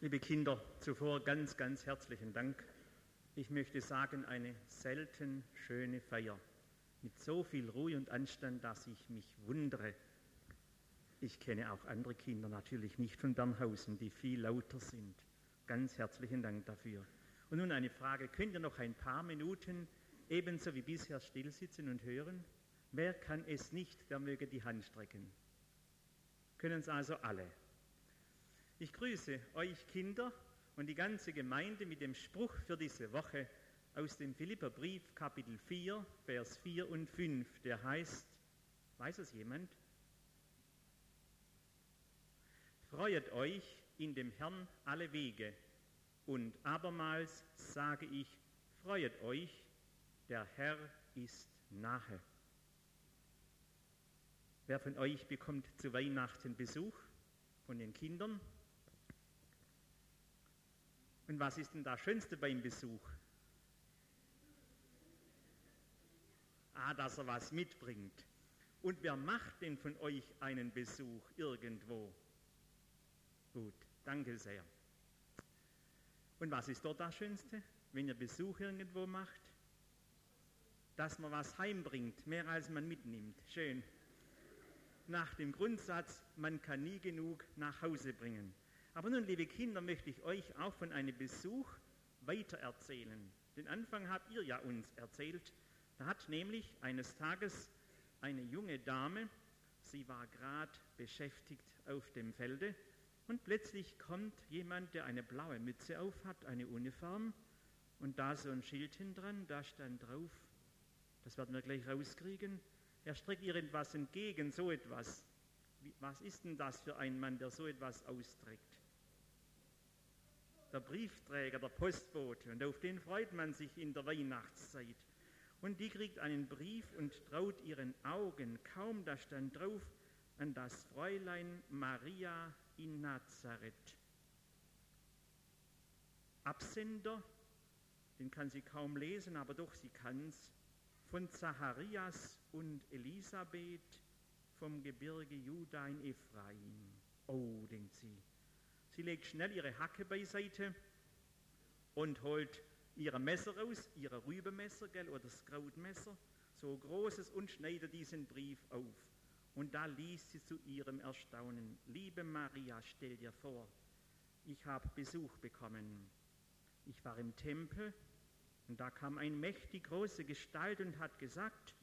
Liebe Kinder, zuvor ganz, ganz herzlichen Dank. Ich möchte sagen, eine selten schöne Feier mit so viel Ruhe und Anstand, dass ich mich wundere. Ich kenne auch andere Kinder, natürlich nicht von Bernhausen, die viel lauter sind. Ganz herzlichen Dank dafür. Und nun eine Frage, könnt ihr noch ein paar Minuten ebenso wie bisher stillsitzen und hören? Wer kann es nicht, der möge die Hand strecken. Können es also alle. Ich grüße euch Kinder und die ganze Gemeinde mit dem Spruch für diese Woche aus dem Philipperbrief Kapitel 4, Vers 4 und 5, der heißt, weiß es jemand? Freuet euch in dem Herrn alle Wege und abermals sage ich, freuet euch, der Herr ist nahe. Wer von euch bekommt zu Weihnachten Besuch von den Kindern? Und was ist denn das Schönste beim Besuch? Ah, dass er was mitbringt. Und wer macht denn von euch einen Besuch irgendwo? Gut, danke sehr. Und was ist dort das Schönste, wenn ihr Besuch irgendwo macht? Dass man was heimbringt, mehr als man mitnimmt. Schön. Nach dem Grundsatz, man kann nie genug nach Hause bringen. Aber nun, liebe Kinder, möchte ich euch auch von einem Besuch weitererzählen. Den Anfang habt ihr ja uns erzählt. Da hat nämlich eines Tages eine junge Dame, sie war gerade beschäftigt auf dem Felde, und plötzlich kommt jemand, der eine blaue Mütze auf hat, eine Uniform, und da so ein Schild dran, da stand drauf, das werden wir gleich rauskriegen, er streckt ihr etwas entgegen, so etwas. Was ist denn das für ein Mann, der so etwas austrägt? Der Briefträger, der Postbote, und auf den freut man sich in der Weihnachtszeit. Und die kriegt einen Brief und traut ihren Augen kaum, da stand drauf, an das Fräulein Maria in Nazareth. Absender, den kann sie kaum lesen, aber doch sie kann's, von Zacharias und Elisabeth vom Gebirge Juda in Ephraim. Oh, denkt sie, Sie legt schnell ihre Hacke beiseite und holt ihre Messer raus, ihre Rübemesser, gell, oder das Krautmesser, so großes und schneidet diesen Brief auf. Und da liest sie zu ihrem Erstaunen, liebe Maria, stell dir vor, ich habe Besuch bekommen. Ich war im Tempel und da kam eine mächtig große Gestalt und hat gesagt,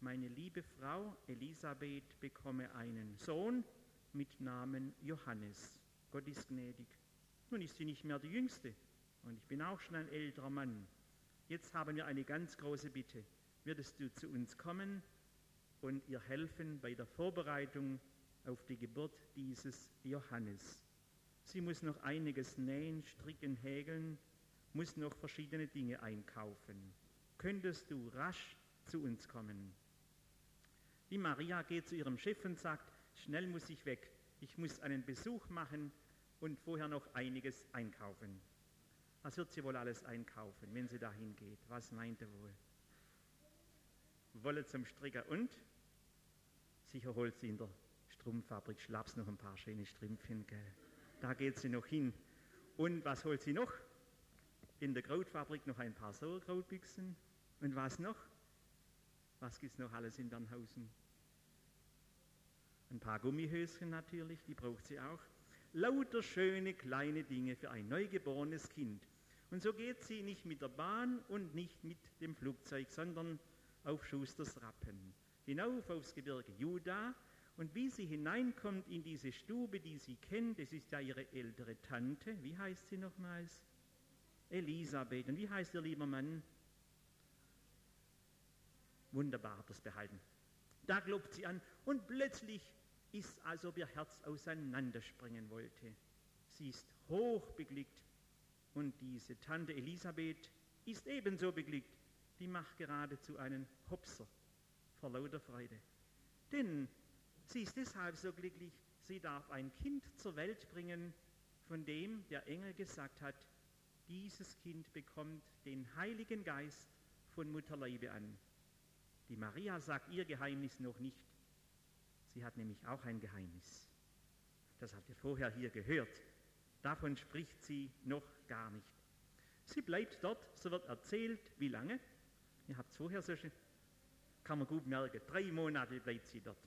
meine liebe Frau Elisabeth bekomme einen Sohn mit Namen Johannes. Gott ist gnädig. Nun ist sie nicht mehr die Jüngste und ich bin auch schon ein älterer Mann. Jetzt haben wir eine ganz große Bitte. Würdest du zu uns kommen und ihr helfen bei der Vorbereitung auf die Geburt dieses Johannes? Sie muss noch einiges nähen, stricken, häkeln, muss noch verschiedene Dinge einkaufen. Könntest du rasch zu uns kommen? Die Maria geht zu ihrem Schiff und sagt, schnell muss ich weg, ich muss einen Besuch machen und vorher noch einiges einkaufen. Was wird sie wohl alles einkaufen, wenn sie dahin geht? Was meint er wohl? Wolle zum Stricker und? Sicher holt sie in der Strumpffabrik Schlaps noch ein paar schöne Strümpfchen, gell? Da geht sie noch hin. Und was holt sie noch? In der Krautfabrik noch ein paar Sauerkrautbüchsen. Und was noch? Was gibt es noch alles in Bernhausen? Ein paar Gummihöschen natürlich, die braucht sie auch. Lauter schöne kleine Dinge für ein neugeborenes Kind. Und so geht sie nicht mit der Bahn und nicht mit dem Flugzeug, sondern auf Schusters Rappen. Hinauf aufs Gebirge Juda. Und wie sie hineinkommt in diese Stube, die sie kennt, das ist ja ihre ältere Tante. Wie heißt sie nochmals? Elisabeth. Und wie heißt ihr lieber Mann? Wunderbar, es behalten. Da klopft sie an und plötzlich ist, als ob ihr Herz auseinanderspringen wollte. Sie ist hoch beglückt und diese Tante Elisabeth ist ebenso beglückt. Die macht geradezu einen Hopser vor lauter Freude. Denn sie ist deshalb so glücklich, sie darf ein Kind zur Welt bringen, von dem der Engel gesagt hat, dieses Kind bekommt den Heiligen Geist von Mutterleibe an. Die Maria sagt ihr Geheimnis noch nicht. Sie hat nämlich auch ein Geheimnis. Das habt ihr vorher hier gehört. Davon spricht sie noch gar nicht. Sie bleibt dort, so wird erzählt, wie lange? Ihr habt es vorher so schön, kann man gut merken, drei Monate bleibt sie dort.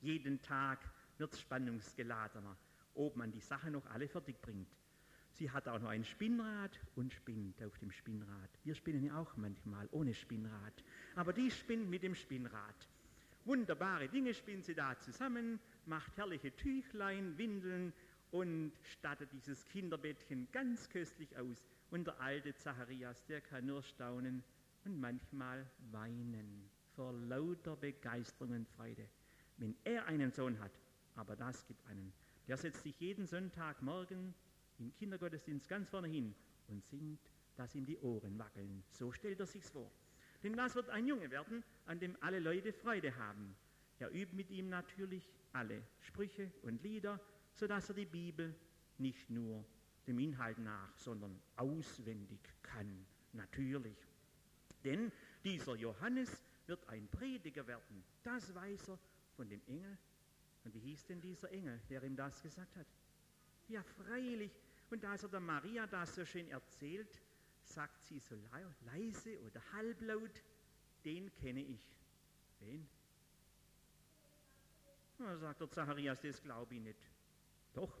Jeden Tag wird es spannungsgeladener, ob man die Sache noch alle fertig bringt. Sie hat auch noch ein Spinnrad und spinnt auf dem Spinnrad. Wir spinnen ja auch manchmal ohne Spinnrad. Aber die spinnt mit dem Spinnrad. Wunderbare Dinge spinnt sie da zusammen, macht herrliche Tüchlein, Windeln und stattet dieses Kinderbettchen ganz köstlich aus. Und der alte Zacharias, der kann nur staunen und manchmal weinen vor lauter Begeisterung und Freude, wenn er einen Sohn hat. Aber das gibt einen. Der setzt sich jeden Sonntagmorgen im Kindergottesdienst ganz vorne hin und singt, dass ihm die Ohren wackeln. So stellt er sich's vor. Denn das wird ein Junge werden, an dem alle Leute Freude haben. Er übt mit ihm natürlich alle Sprüche und Lieder, sodass er die Bibel nicht nur dem Inhalt nach, sondern auswendig kann. Natürlich. Denn dieser Johannes wird ein Prediger werden. Das weiß er von dem Engel. Und wie hieß denn dieser Engel, der ihm das gesagt hat? Ja, freilich. Und als er der Maria das so schön erzählt, sagt sie so leise oder halblaut, den kenne ich. Wen? Na, sagt der Zacharias, das glaube ich nicht. Doch,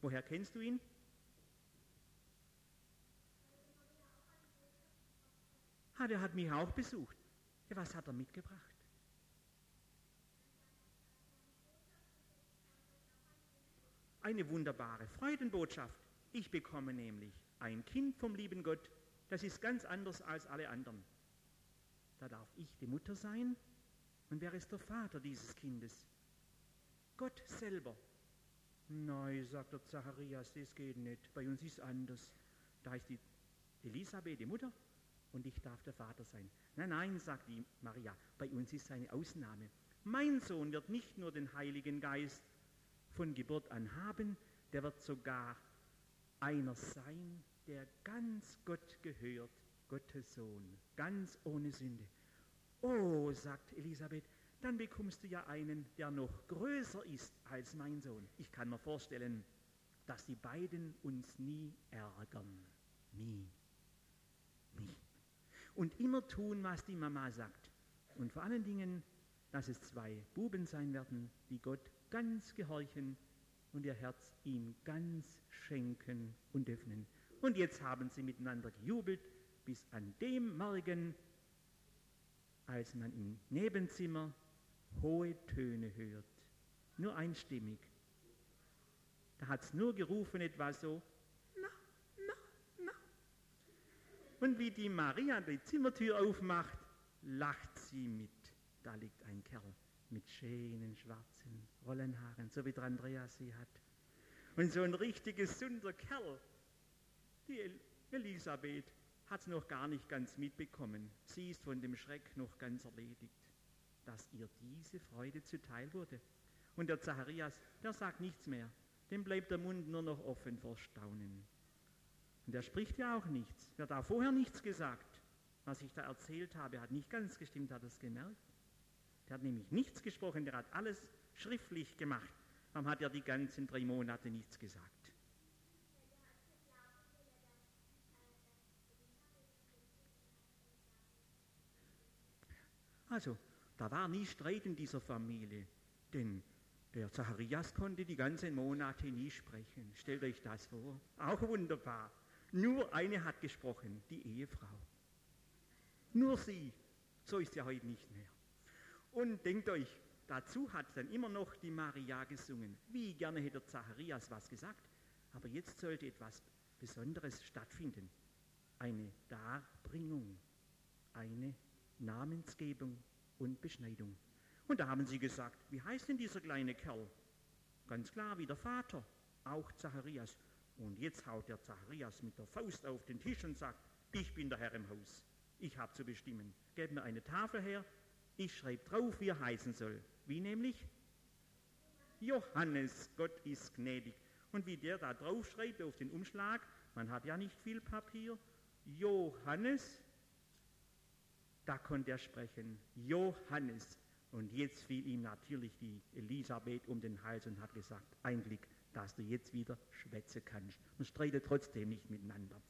woher kennst du ihn? Ah, der hat mich auch besucht. Ja, was hat er mitgebracht? Eine wunderbare Freudenbotschaft. Ich bekomme nämlich ein Kind vom lieben Gott, das ist ganz anders als alle anderen. Da darf ich die Mutter sein. Und wer ist der Vater dieses Kindes? Gott selber. Nein, sagt der Zacharias, das geht nicht. Bei uns ist anders. Da ist die Elisabeth die Mutter und ich darf der Vater sein. Nein, nein, sagt die Maria, bei uns ist eine Ausnahme. Mein Sohn wird nicht nur den Heiligen Geist von Geburt an haben, der wird sogar einer sein, der ganz Gott gehört, Gottes Sohn, ganz ohne Sünde. Oh, sagt Elisabeth, dann bekommst du ja einen, der noch größer ist als mein Sohn. Ich kann mir vorstellen, dass die beiden uns nie ärgern. Nie. Nie. Und immer tun, was die Mama sagt. Und vor allen Dingen, dass es zwei Buben sein werden, die Gott ganz gehorchen und ihr Herz ihm ganz schenken und öffnen. Und jetzt haben sie miteinander gejubelt bis an dem Morgen, als man im Nebenzimmer hohe Töne hört, nur einstimmig. Da hat es nur gerufen etwa so, na, na, na. Und wie die Maria die Zimmertür aufmacht, lacht sie mit. Da liegt ein Kerl mit schönen schwarzen Rollenhaaren, so wie der Andreas sie hat. Und so ein richtig gesunder Kerl. Die Elisabeth hat es noch gar nicht ganz mitbekommen. Sie ist von dem Schreck noch ganz erledigt, dass ihr diese Freude zuteil wurde. Und der Zacharias, der sagt nichts mehr. Dem bleibt der Mund nur noch offen vor Staunen. Und er spricht ja auch nichts. Er hat da vorher nichts gesagt. Was ich da erzählt habe, hat nicht ganz gestimmt, hat es gemerkt. Der hat nämlich nichts gesprochen, der hat alles schriftlich gemacht. Warum hat er die ganzen drei Monate nichts gesagt? Also, da war nie Streit in dieser Familie, denn der Zacharias konnte die ganzen Monate nie sprechen. Stellt euch das vor. Auch wunderbar. Nur eine hat gesprochen, die Ehefrau. Nur sie. So ist ja heute nicht mehr. Und denkt euch, dazu hat dann immer noch die Maria gesungen. Wie gerne hätte Zacharias was gesagt, aber jetzt sollte etwas Besonderes stattfinden. Eine Darbringung, eine Namensgebung und Beschneidung. Und da haben sie gesagt, wie heißt denn dieser kleine Kerl? Ganz klar, wie der Vater, auch Zacharias. Und jetzt haut der Zacharias mit der Faust auf den Tisch und sagt, ich bin der Herr im Haus. Ich habe zu bestimmen. Gebt mir eine Tafel her, ich schreibe drauf, wie er heißen soll. Wie nämlich? Johannes, Gott ist gnädig. Und wie der da drauf schreibt auf den Umschlag, man hat ja nicht viel Papier, Johannes, da konnte er sprechen, Johannes. Und jetzt fiel ihm natürlich die Elisabeth um den Hals und hat gesagt, ein Glück, dass du jetzt wieder schwätzen kannst und streite trotzdem nicht miteinander.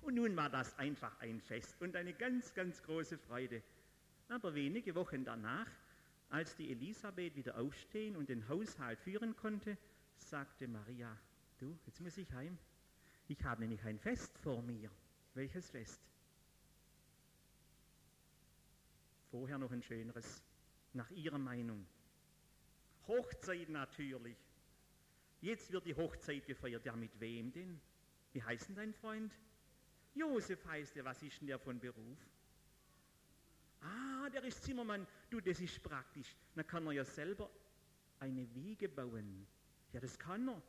Und nun war das einfach ein Fest und eine ganz, ganz große Freude. Aber wenige Wochen danach, als die Elisabeth wieder aufstehen und den Haushalt führen konnte, sagte Maria, du, jetzt muss ich heim. Ich habe nämlich ein Fest vor mir. Welches Fest? Vorher noch ein schöneres, nach ihrer Meinung. Hochzeit natürlich. Jetzt wird die Hochzeit gefeiert. Ja, mit wem denn? Wie heißt denn dein Freund? Josef heißt er. Was ist denn der von Beruf? Ah, der ist Zimmermann. Du, das ist praktisch. Dann kann er ja selber eine Wiege bauen. Ja, das kann er.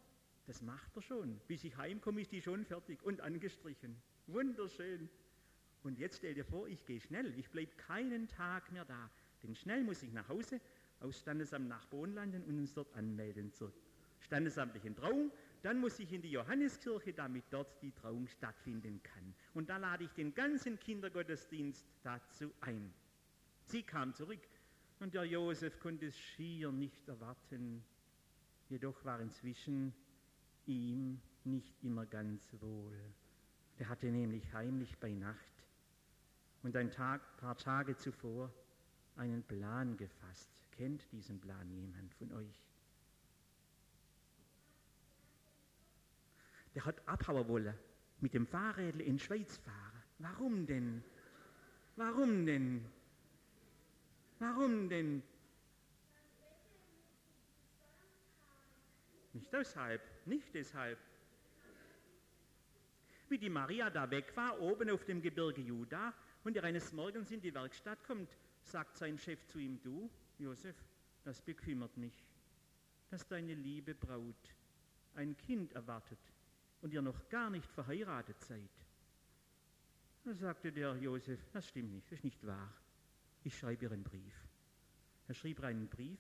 Das macht er schon. Bis ich heimkomme, ist die schon fertig und angestrichen. Wunderschön. Und jetzt stell dir vor, ich gehe schnell. Ich bleibe keinen Tag mehr da. Denn schnell muss ich nach Hause, aus Standesamt nach Bonn landen und uns dort anmelden zur standesamtlichen Trauung. Dann muss ich in die Johanneskirche, damit dort die Trauung stattfinden kann. Und da lade ich den ganzen Kindergottesdienst dazu ein. Sie kam zurück und der Josef konnte es schier nicht erwarten. Jedoch war inzwischen ihm nicht immer ganz wohl. Der hatte nämlich heimlich bei Nacht und ein Tag, paar Tage zuvor einen Plan gefasst. Kennt diesen Plan jemand von euch? Der hat abhauen wollen, mit dem Fahrrädl in Schweiz fahren. Warum denn? Warum denn? Warum denn? Nicht deshalb, nicht deshalb. Wie die Maria da weg war, oben auf dem Gebirge Juda, und er eines Morgens in die Werkstatt kommt, sagt sein Chef zu ihm, du, Josef, das bekümmert mich, dass deine liebe Braut ein Kind erwartet und ihr noch gar nicht verheiratet seid. Da sagte der Josef, das stimmt nicht, das ist nicht wahr. Ich schreibe ihr einen Brief. Er schrieb einen Brief,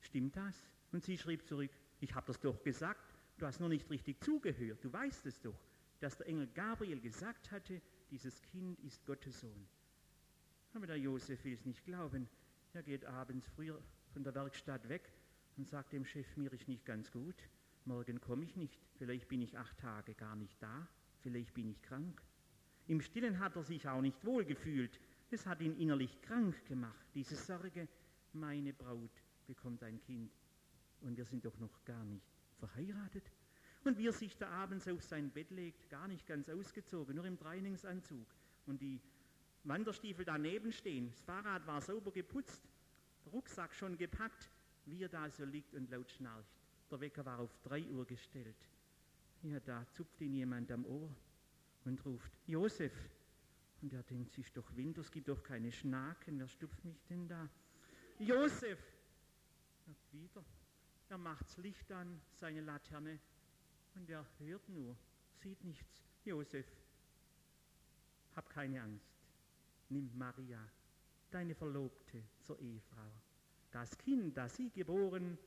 stimmt das? Und sie schrieb zurück, ich habe das doch gesagt, du hast nur nicht richtig zugehört, du weißt es doch, dass der Engel Gabriel gesagt hatte, dieses Kind ist Gottes Sohn. Aber der Josef will es nicht glauben. Er geht abends früher von der Werkstatt weg und sagt dem Chef, mir ist nicht ganz gut, morgen komme ich nicht, vielleicht bin ich acht Tage gar nicht da, vielleicht bin ich krank. Im Stillen hat er sich auch nicht wohl gefühlt, es hat ihn innerlich krank gemacht, diese Sorge, meine Braut bekommt ein Kind und wir sind doch noch gar nicht verheiratet. Und wie er sich da abends auf sein Bett legt, gar nicht ganz ausgezogen, nur im Trainingsanzug und die Wanderstiefel daneben stehen. Das Fahrrad war sauber geputzt, Rucksack schon gepackt, wie er da so liegt und laut schnarcht. Der Wecker war auf drei Uhr gestellt. Ja, da zupft ihn jemand am Ohr und ruft, Josef. Und er denkt sich doch Winter, es gibt doch keine Schnaken, wer stupft mich denn da? Josef! Und wieder, er macht's Licht an, seine Laterne, und er hört nur, sieht nichts. Josef, hab keine Angst. Nimm Maria, deine Verlobte, zur Ehefrau. Das Kind, das sie geboren,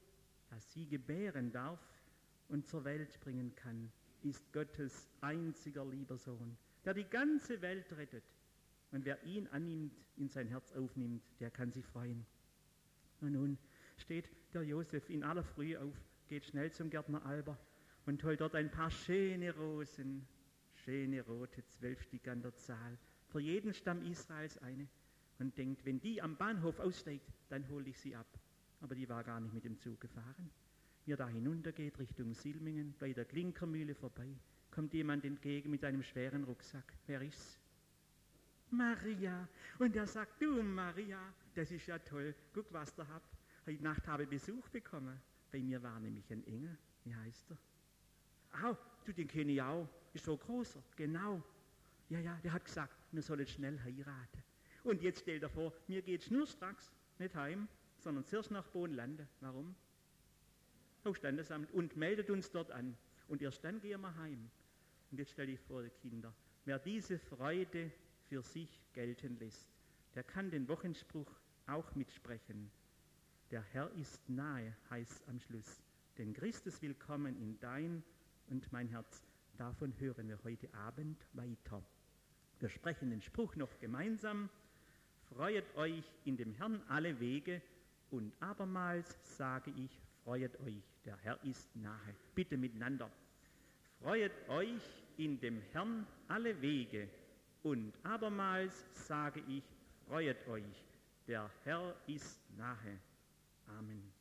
das sie gebären darf und zur Welt bringen kann, ist Gottes einziger lieber Sohn, der die ganze Welt rettet. Und wer ihn annimmt, in sein Herz aufnimmt, der kann sich freuen. Und nun steht der Josef in aller Frühe auf, geht schnell zum Gärtner Alber und holt dort ein paar schöne Rosen, schöne rote, zwölf Stück an der Zahl, für jeden Stamm Israels eine, und denkt, wenn die am Bahnhof aussteigt, dann hole ich sie ab. Aber die war gar nicht mit dem Zug gefahren. Wie er da hinuntergeht Richtung Silmingen, bei der Klinkermühle vorbei, kommt jemand entgegen mit einem schweren Rucksack. Wer ist's? Maria. Und er sagt, du Maria, das ist ja toll, guck, was da habt. Heute Nacht habe ich Besuch bekommen. Bei mir war nämlich ein Engel. Wie heißt er? Au, du, den kenne ich auch. Ist so großer. Genau. Ja, ja, der hat gesagt, wir sollen schnell heiraten. Und jetzt stell dir vor, mir geht schnurstracks nicht heim, sondern zuerst nach Bohnlande. Warum? Auf Standesamt und meldet uns dort an. Und erst dann gehen wir heim. Und jetzt stell dich vor, die Kinder, wer diese Freude für sich gelten lässt, der kann den Wochenspruch auch mitsprechen. Der Herr ist nahe, heißt am Schluss. Denn Christus will kommen in dein und mein Herz. Davon hören wir heute Abend weiter. Wir sprechen den Spruch noch gemeinsam. Freuet euch in dem Herrn alle Wege und abermals sage ich, Freuet euch, der Herr ist nahe. Bitte miteinander. Freuet euch in dem Herrn alle Wege. Und abermals sage ich, freuet euch, der Herr ist nahe. Amen.